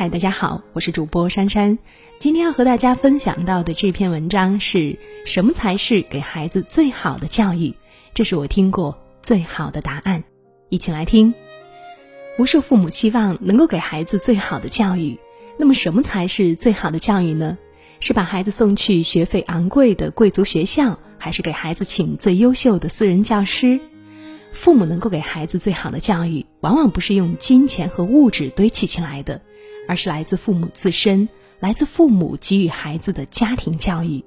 嗨，大家好，我是主播珊珊。今天要和大家分享到的这篇文章是什么才是给孩子最好的教育？这是我听过最好的答案。一起来听。无数父母希望能够给孩子最好的教育，那么什么才是最好的教育呢？是把孩子送去学费昂贵的贵族学校，还是给孩子请最优秀的私人教师？父母能够给孩子最好的教育，往往不是用金钱和物质堆砌起来的。而是来自父母自身，来自父母给予孩子的家庭教育。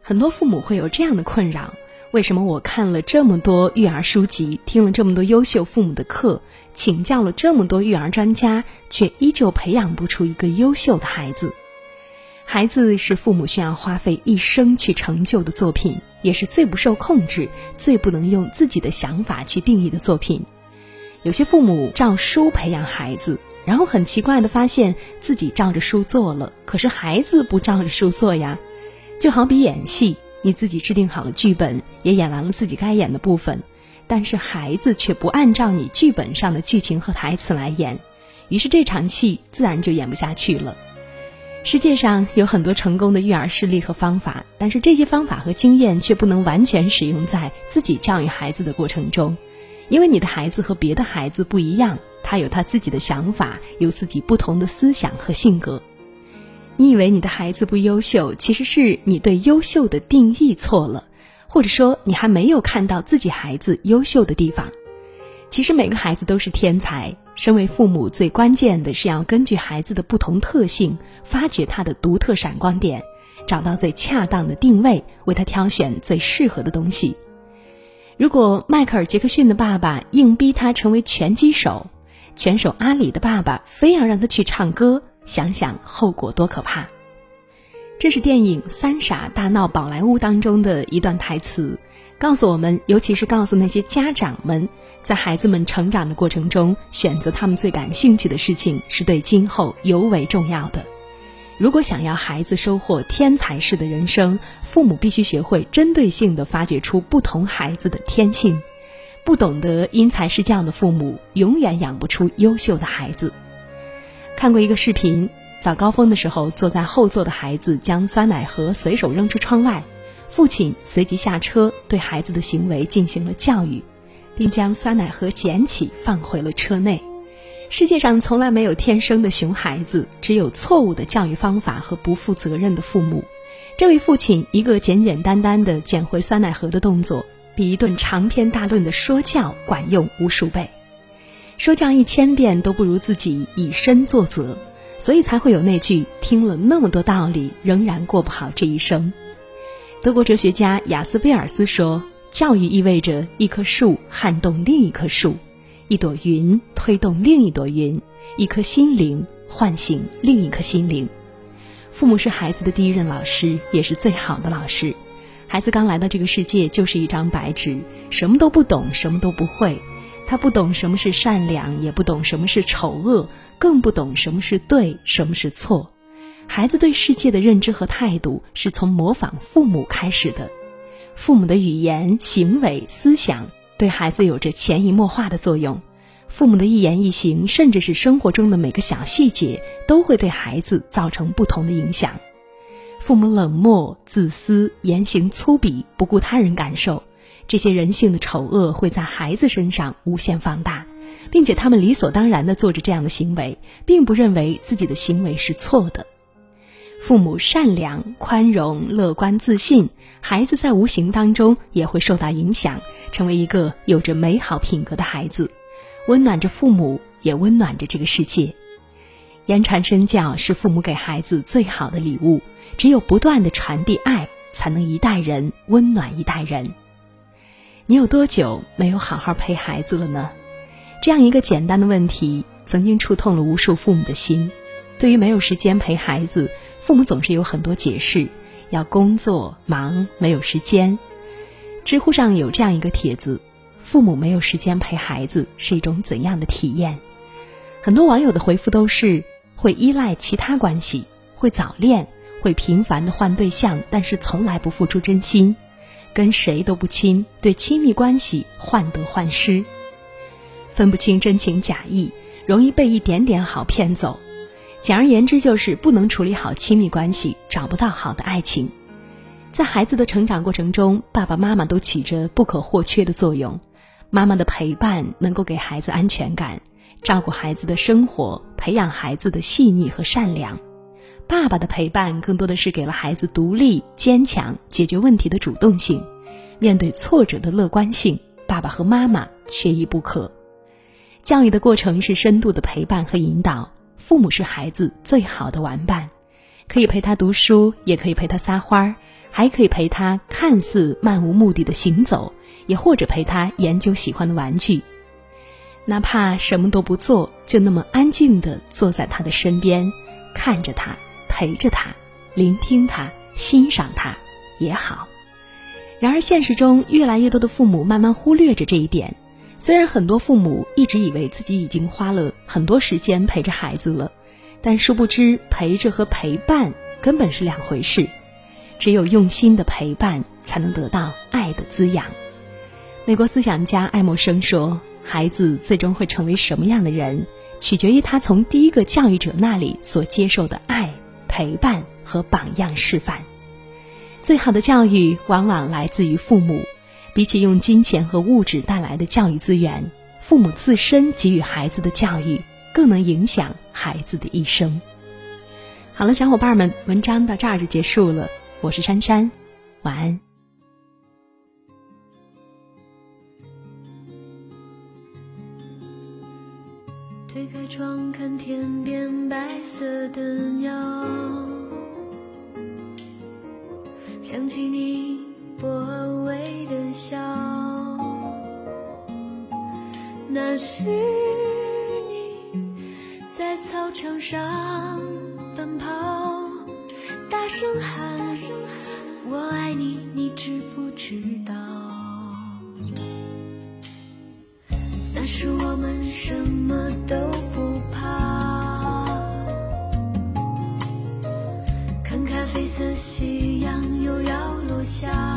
很多父母会有这样的困扰：为什么我看了这么多育儿书籍，听了这么多优秀父母的课，请教了这么多育儿专家，却依旧培养不出一个优秀的孩子？孩子是父母需要花费一生去成就的作品，也是最不受控制、最不能用自己的想法去定义的作品。有些父母照书培养孩子。然后很奇怪的发现自己照着书做了，可是孩子不照着书做呀。就好比演戏，你自己制定好了剧本，也演完了自己该演的部分，但是孩子却不按照你剧本上的剧情和台词来演，于是这场戏自然就演不下去了。世界上有很多成功的育儿事例和方法，但是这些方法和经验却不能完全使用在自己教育孩子的过程中，因为你的孩子和别的孩子不一样。他有他自己的想法，有自己不同的思想和性格。你以为你的孩子不优秀，其实是你对优秀的定义错了，或者说你还没有看到自己孩子优秀的地方。其实每个孩子都是天才，身为父母最关键的是要根据孩子的不同特性，发掘他的独特闪光点，找到最恰当的定位，为他挑选最适合的东西。如果迈克尔·杰克逊的爸爸硬逼他成为拳击手，拳手阿里的爸爸非要让他去唱歌，想想后果多可怕。这是电影《三傻大闹宝莱坞》当中的一段台词，告诉我们，尤其是告诉那些家长们，在孩子们成长的过程中，选择他们最感兴趣的事情，是对今后尤为重要的。如果想要孩子收获天才式的人生，父母必须学会针对性的发掘出不同孩子的天性。不懂得因材施教的父母，永远养不出优秀的孩子。看过一个视频，早高峰的时候，坐在后座的孩子将酸奶盒随手扔出窗外，父亲随即下车对孩子的行为进行了教育，并将酸奶盒捡起放回了车内。世界上从来没有天生的熊孩子，只有错误的教育方法和不负责任的父母。这位父亲一个简简单单的捡回酸奶盒的动作。比一顿长篇大论的说教管用无数倍，说教一千遍都不如自己以身作则，所以才会有那句听了那么多道理仍然过不好这一生。德国哲学家雅斯贝尔斯说：“教育意味着一棵树撼动另一棵树，一朵云推动另一朵云，一颗心灵唤醒另一颗心灵。”父母是孩子的第一任老师，也是最好的老师。孩子刚来到这个世界就是一张白纸，什么都不懂，什么都不会。他不懂什么是善良，也不懂什么是丑恶，更不懂什么是对，什么是错。孩子对世界的认知和态度是从模仿父母开始的。父母的语言、行为、思想对孩子有着潜移默化的作用。父母的一言一行，甚至是生活中的每个小细节，都会对孩子造成不同的影响。父母冷漠、自私、言行粗鄙、不顾他人感受，这些人性的丑恶会在孩子身上无限放大，并且他们理所当然地做着这样的行为，并不认为自己的行为是错的。父母善良、宽容、乐观、自信，孩子在无形当中也会受到影响，成为一个有着美好品格的孩子，温暖着父母，也温暖着这个世界。言传身教是父母给孩子最好的礼物。只有不断的传递爱，才能一代人温暖一代人。你有多久没有好好陪孩子了呢？这样一个简单的问题，曾经触痛了无数父母的心。对于没有时间陪孩子，父母总是有很多解释：要工作忙，没有时间。知乎上有这样一个帖子：父母没有时间陪孩子是一种怎样的体验？很多网友的回复都是：会依赖其他关系，会早恋。会频繁的换对象，但是从来不付出真心，跟谁都不亲，对亲密关系患得患失，分不清真情假意，容易被一点点好骗走。简而言之，就是不能处理好亲密关系，找不到好的爱情。在孩子的成长过程中，爸爸妈妈都起着不可或缺的作用。妈妈的陪伴能够给孩子安全感，照顾孩子的生活，培养孩子的细腻和善良。爸爸的陪伴更多的是给了孩子独立、坚强、解决问题的主动性，面对挫折的乐观性。爸爸和妈妈缺一不可。教育的过程是深度的陪伴和引导。父母是孩子最好的玩伴，可以陪他读书，也可以陪他撒欢儿，还可以陪他看似漫无目的的行走，也或者陪他研究喜欢的玩具。哪怕什么都不做，就那么安静的坐在他的身边，看着他，陪着他，聆听他，欣赏他也好。然而，现实中越来越多的父母慢慢忽略着这一点。虽然很多父母一直以为自己已经花了很多时间陪着孩子了，但殊不知陪着和陪伴根本是两回事。只有用心的陪伴，才能得到爱的滋养。美国思想家爱默生说：“孩子最终会成为什么样的人，取决于他从第一个教育者那里所接受的爱、陪伴和榜样示范。最好的教育往往来自于父母。”比起用金钱和物质带来的教育资源，父母自身给予孩子的教育更能影响孩子的一生。好了，小伙伴们，文章到这儿就结束了。我是珊珊，晚安。推开窗，看天边白色的鸟，想起你。薄微的笑，那是你在操场上奔跑，大声喊“我爱你”，你知不知道？那时我们什么都不怕，看咖啡色夕阳又要落下。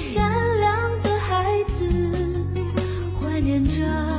善良的孩子怀念着